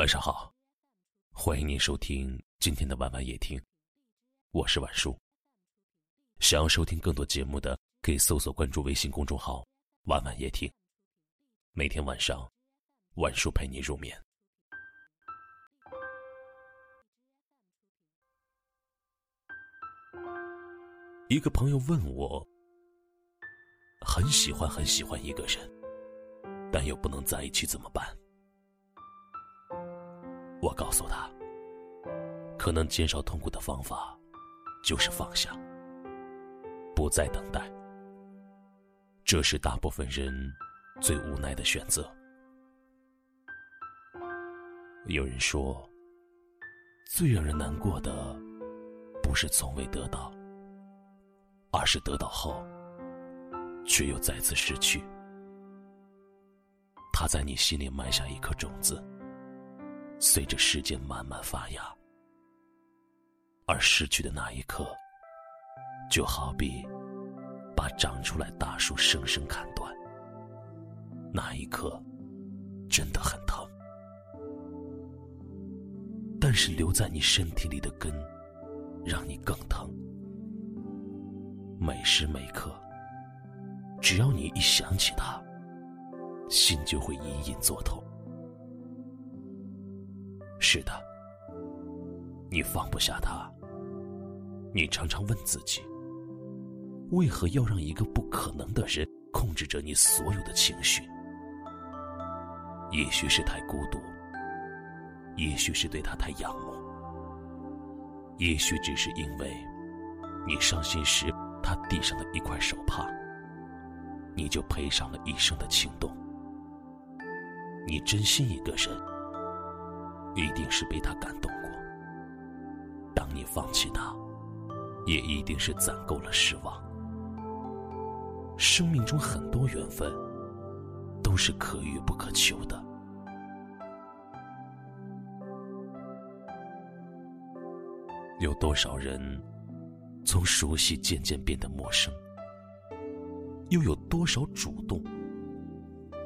晚上好，欢迎您收听今天的晚晚夜听，我是晚叔。想要收听更多节目的，可以搜索关注微信公众号“晚晚夜听”，每天晚上，晚叔陪你入眠。一个朋友问我，很喜欢很喜欢一个人，但又不能在一起，怎么办？我告诉他，可能减少痛苦的方法，就是放下，不再等待。这是大部分人最无奈的选择。有人说，最让人难过的，不是从未得到。而是得到后，却又再次失去。他在你心里埋下一颗种子，随着时间慢慢发芽。而失去的那一刻，就好比把长出来大树生生砍断，那一刻真的很疼。但是留在你身体里的根，让你更疼。每时每刻，只要你一想起他，心就会隐隐作痛。是的，你放不下他。你常常问自己：为何要让一个不可能的人控制着你所有的情绪？也许是太孤独，也许是对他太仰慕，也许只是因为你伤心时。他递上的一块手帕，你就赔上了一生的情动。你真心一个人，一定是被他感动过。当你放弃他，也一定是攒够了失望。生命中很多缘分，都是可遇不可求的。有多少人？从熟悉渐渐变得陌生，又有多少主动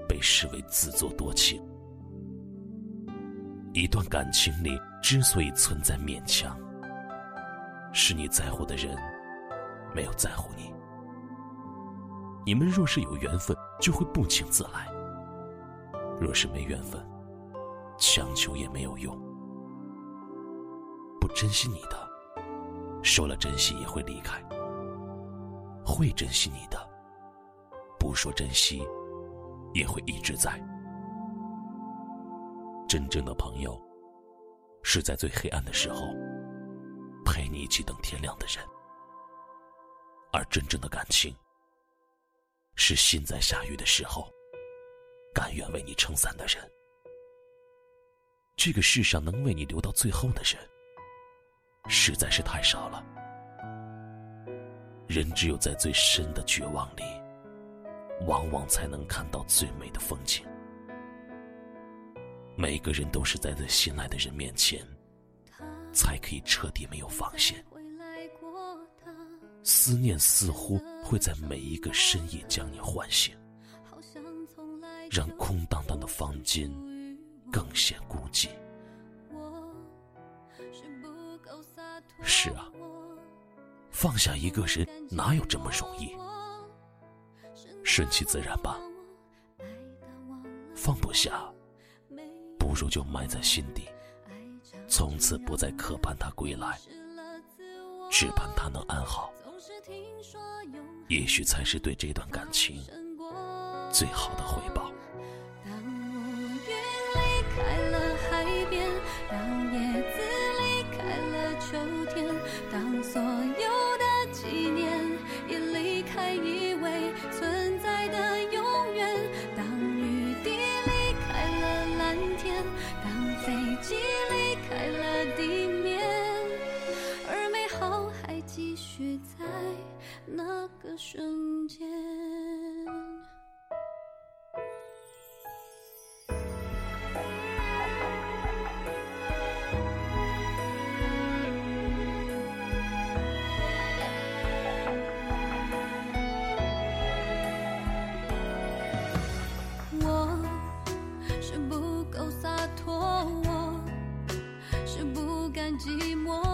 被视为自作多情？一段感情里之所以存在勉强，是你在乎的人没有在乎你。你们若是有缘分，就会不请自来；若是没缘分，强求也没有用。不珍惜你的。说了珍惜也会离开，会珍惜你的；不说珍惜，也会一直在。真正的朋友，是在最黑暗的时候陪你一起等天亮的人；而真正的感情，是心在下雨的时候甘愿为你撑伞的人。这个世上能为你留到最后的人。实在是太少了。人只有在最深的绝望里，往往才能看到最美的风景。每个人都是在最心爱的人面前，才可以彻底没有防线。思念似乎会在每一个深夜将你唤醒，让空荡荡的房间更显孤寂。是啊，放下一个人哪有这么容易？顺其自然吧。放不下，不如就埋在心底，从此不再渴盼他归来，只盼他能安好。也许才是对这段感情最好的回报。够洒脱我是不甘寂寞。